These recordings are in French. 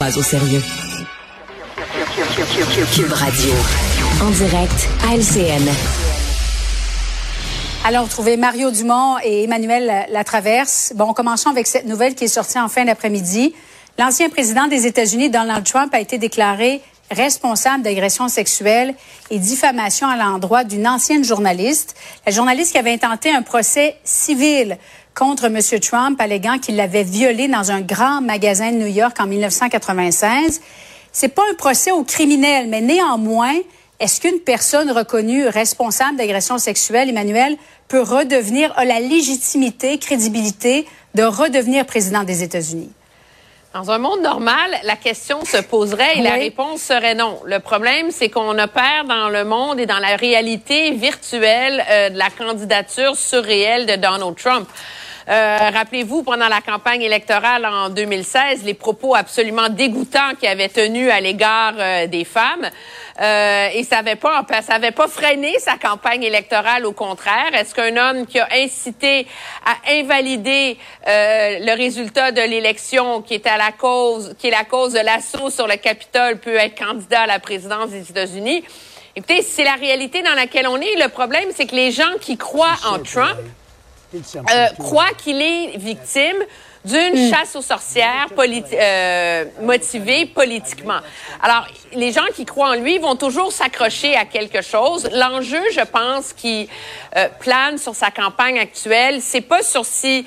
Pas au sérieux. Cube Radio. En direct à LCN. Alors, Mario Dumont et Emmanuel Latraverse. Bon, commençons avec cette nouvelle qui est sortie en fin d'après-midi. L'ancien président des États-Unis, Donald Trump, a été déclaré responsable d'agression sexuelle et diffamation à l'endroit d'une ancienne journaliste. La journaliste qui avait intenté un procès civil contre M. Trump, alléguant qu'il l'avait violée dans un grand magasin de New York en 1996. C'est pas un procès au criminel, mais néanmoins, est-ce qu'une personne reconnue responsable d'agression sexuelle, Emmanuel, peut redevenir, a la légitimité, crédibilité de redevenir président des États-Unis? Dans un monde normal, la question se poserait et la réponse serait non. Le problème, c'est qu'on opère dans le monde et dans la réalité virtuelle euh, de la candidature surréelle de Donald Trump. Euh, rappelez-vous, pendant la campagne électorale en 2016, les propos absolument dégoûtants qu'il avait tenus à l'égard euh, des femmes. Euh, et ça n'avait pas, ça avait pas freiné sa campagne électorale. Au contraire, est-ce qu'un homme qui a incité à invalider euh, le résultat de l'élection, qui est à la cause, qui est la cause de l'assaut sur le Capitole, peut être candidat à la présidence des États-Unis? Écoutez, c'est la réalité dans laquelle on est. Le problème, c'est que les gens qui croient en Trump euh, croient qu'il est victime d'une hmm. chasse aux sorcières euh, motivée politiquement. Alors, les gens qui croient en lui vont toujours s'accrocher à quelque chose. L'enjeu, je pense, qui euh, plane sur sa campagne actuelle, c'est pas sur si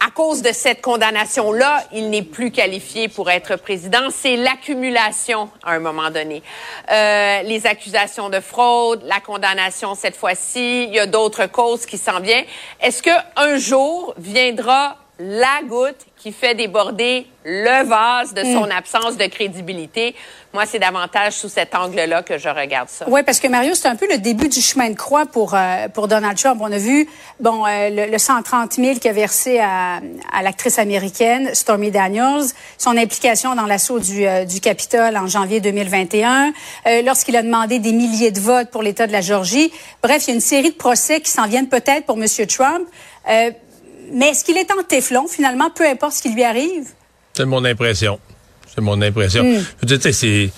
à cause de cette condamnation-là, il n'est plus qualifié pour être président. C'est l'accumulation à un moment donné. Euh, les accusations de fraude, la condamnation cette fois-ci, il y a d'autres causes qui s'en viennent. Est-ce qu'un jour viendra la goutte qui fait déborder le vase de son mm. absence de crédibilité. Moi, c'est davantage sous cet angle-là que je regarde ça. Oui, parce que Mario, c'est un peu le début du chemin de croix pour euh, pour Donald Trump. On a vu bon euh, le, 130 000 qu'il a versé à, à l'actrice américaine Stormy Daniels, son implication dans l'assaut du, euh, du Capitole en janvier 2021, lorsqu'il a demandé des milliers de votes pour l'État de la Georgie. Bref, il y a une série de procès qui s'en viennent peut-être pour M. Trump. Mais est-ce qu'il est en téflon, finalement, peu importe ce qui lui arrive? C'est mon impression. C'est mon impression. Hmm. Je veux dire, c'est...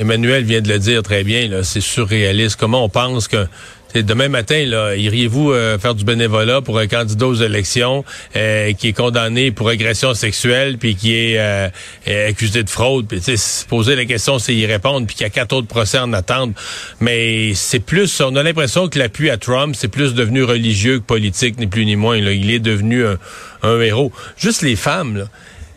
Emmanuel vient de le dire très bien, c'est surréaliste. Comment on pense que demain matin, là, iriez-vous euh, faire du bénévolat pour un candidat aux élections euh, qui est condamné pour agression sexuelle puis qui est euh, accusé de fraude, puis poser la question, c'est y répondre, puis qu'il y a quatre autres procès en attente. Mais c'est plus, on a l'impression que l'appui à Trump, c'est plus devenu religieux que politique, ni plus ni moins. Il est devenu un, un héros. Juste les femmes, là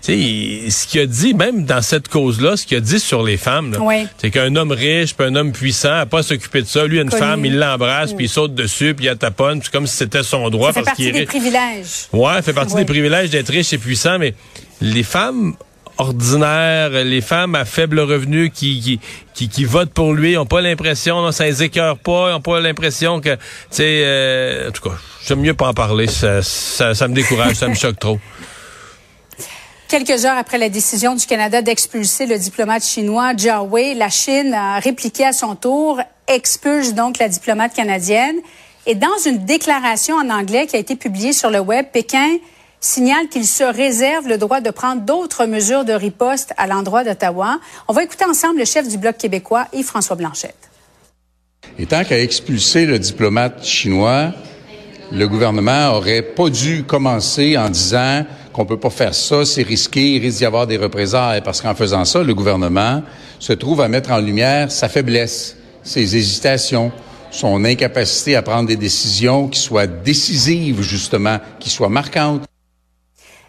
sais, ce qu'il a dit, même dans cette cause-là, ce qu'il a dit sur les femmes, c'est qu'un homme riche, puis un homme puissant, n'a pas s'occuper de ça. Lui, une femme, il l'embrasse, puis il saute dessus, puis il taponne, c'est comme si c'était son droit. Ça fait partie des privilèges. Ouais, ça fait partie des privilèges d'être riche et puissant, mais les femmes ordinaires, les femmes à faible revenu qui qui, qui, votent pour lui, ont pas l'impression, ça les écœure pas, ont pas l'impression que, tu sais, euh, en tout cas, j'aime mieux pas en parler, ça, ça, ça me décourage, ça me choque trop. Quelques heures après la décision du Canada d'expulser le diplomate chinois Jia Wei, la Chine a répliqué à son tour, expulse donc la diplomate canadienne. Et dans une déclaration en anglais qui a été publiée sur le web, Pékin signale qu'il se réserve le droit de prendre d'autres mesures de riposte à l'endroit d'Ottawa. On va écouter ensemble le chef du Bloc québécois, Yves-François Blanchette. Et tant qu'à expulser le diplomate chinois, le gouvernement aurait pas dû commencer en disant qu'on peut pas faire ça, c'est risqué, il risque d'y avoir des représailles, parce qu'en faisant ça, le gouvernement se trouve à mettre en lumière sa faiblesse, ses hésitations, son incapacité à prendre des décisions qui soient décisives, justement, qui soient marquantes.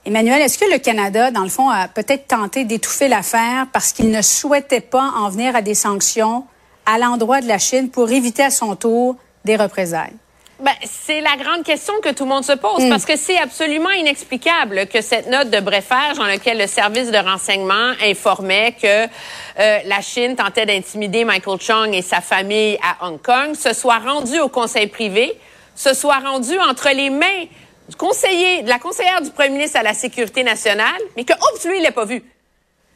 Emmanuel, est-ce que le Canada, dans le fond, a peut-être tenté d'étouffer l'affaire parce qu'il ne souhaitait pas en venir à des sanctions à l'endroit de la Chine pour éviter à son tour des représailles? Ben, c'est la grande question que tout le monde se pose, mm. parce que c'est absolument inexplicable que cette note de brefage dans laquelle le service de renseignement informait que euh, la Chine tentait d'intimider Michael Chung et sa famille à Hong Kong se soit rendue au conseil privé, se soit rendue entre les mains du conseiller, de la conseillère du premier ministre à la sécurité nationale, mais que, oups, lui, il l'a pas vu.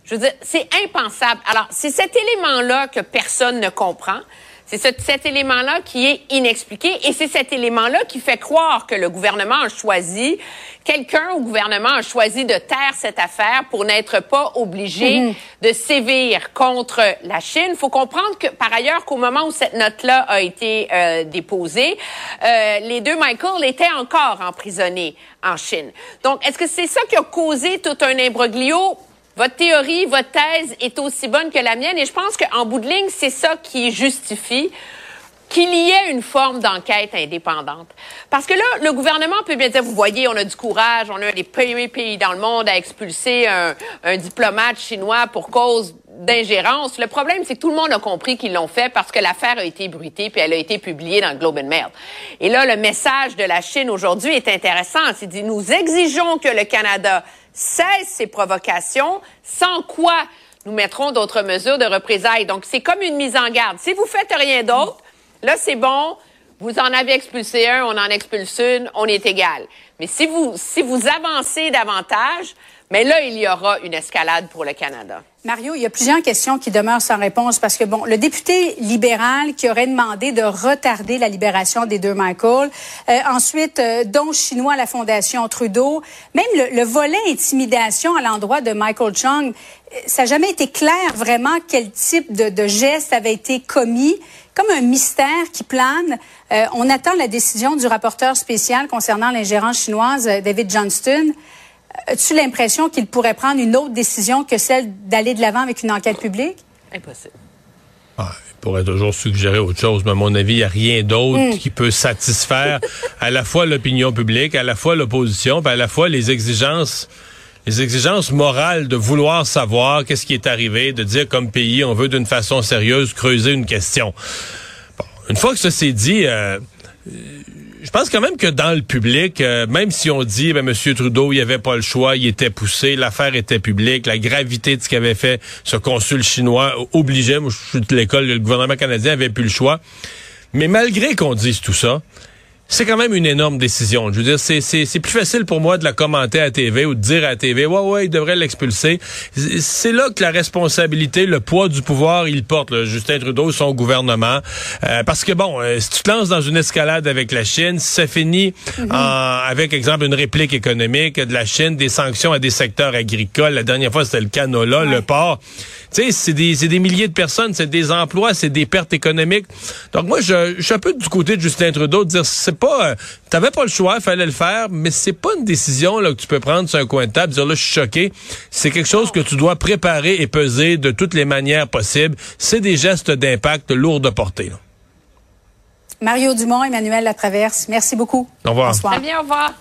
Je veux dire, c'est impensable. Alors, c'est cet élément-là que personne ne comprend. C'est cet élément-là qui est inexpliqué et c'est cet élément-là qui fait croire que le gouvernement a choisi, quelqu'un au gouvernement a choisi de taire cette affaire pour n'être pas obligé mhm. de sévir contre la Chine. Il faut comprendre que, par ailleurs, qu'au moment où cette note-là a été euh, déposée, euh, les deux Michael étaient encore emprisonnés en Chine. Donc, est-ce que c'est ça qui a causé tout un imbroglio? Votre théorie, votre thèse est aussi bonne que la mienne et je pense qu'en bout de ligne, c'est ça qui justifie qu'il y ait une forme d'enquête indépendante. Parce que là, le gouvernement peut bien dire, vous voyez, on a du courage, on a des premiers pays dans le monde à expulser un, un diplomate chinois pour cause d'ingérence. Le problème, c'est que tout le monde a compris qu'ils l'ont fait parce que l'affaire a été bruitée puis elle a été publiée dans le Globe and Mail. Et là, le message de la Chine aujourd'hui est intéressant. C'est dit, nous exigeons que le Canada cesse ces provocations, sans quoi nous mettrons d'autres mesures de représailles. Donc, c'est comme une mise en garde. Si vous faites rien d'autre, là, c'est bon, vous en avez expulsé un, on en expulse une, on est égal. Mais si vous, si vous avancez davantage, mais là, il y aura une escalade pour le Canada. Mario, il y a plusieurs questions qui demeurent sans réponse parce que, bon, le député libéral qui aurait demandé de retarder la libération des deux Michael, euh, ensuite, euh, don chinois à la Fondation Trudeau, même le, volet intimidation à l'endroit de Michael Chung, euh, ça n'a jamais été clair vraiment quel type de, de geste avait été commis comme un mystère qui plane. on attend la décision du rapporteur spécial concernant l'ingérence chinoise, David Johnston. As-tu l'impression qu'il pourrait prendre une autre décision que celle d'aller de l'avant avec une enquête publique? Impossible. Ah, il pourrait toujours suggérer autre chose, mais à mon avis, il n'y a rien d'autre hmm. qui peut satisfaire à la fois l'opinion publique, à la fois l'opposition, à la fois les exigences les exigences morales de vouloir savoir qu'est-ce qui est arrivé, de dire comme pays, on veut d'une façon sérieuse creuser une question. Bon, une fois que ça s'est dit, euh, je pense quand même que dans le public, euh, même si on dit, ben, M. Trudeau, il avait pas le choix, il était poussé, l'affaire était publique, la gravité de ce qu'avait fait ce consul chinois obligeait, moi je suis l'école, le gouvernement canadien avait plus le choix. Mais malgré qu'on dise tout ça, c'est quand même une énorme décision. Je veux dire, c'est, c'est, c'est plus facile pour moi de la commenter à TV ou de dire à TV, ouais, ouais, il devrait l'expulser. C'est là que la responsabilité, le poids du pouvoir, il porte, là, Justin Trudeau, son gouvernement. Euh, parce que, bon, euh, si tu te lances dans une escalade avec la Chine, si ça finit mhm. avec, exemple, une réplique économique de la Chine, des sanctions à des secteurs agricoles. La dernière fois, c'était le canola, le porc. Tu sais, c'est des, c'est des milliers de personnes, c'est des emplois, c'est des pertes économiques. Donc moi, je, je suis un peu du côté de Justin Trudeau de dire, c'est pas, euh, t'avais pas le choix, il fallait le faire, mais c'est pas une décision là que tu peux prendre sur un coin de table, dire là je suis choqué. C'est quelque chose que tu dois préparer et peser de toutes les manières possibles. C'est des gestes d'impact lourds de portée. Mario Dumont, Emmanuel Latraverse, merci beaucoup. Au revoir. Bonsoir. Très bien, au revoir.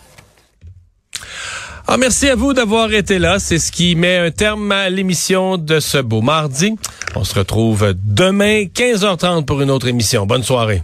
Ah, merci à vous d'avoir été là. C'est ce qui met un terme à l'émission de ce beau mardi. On se retrouve demain, 15h30 pour une autre émission. Bonne soirée.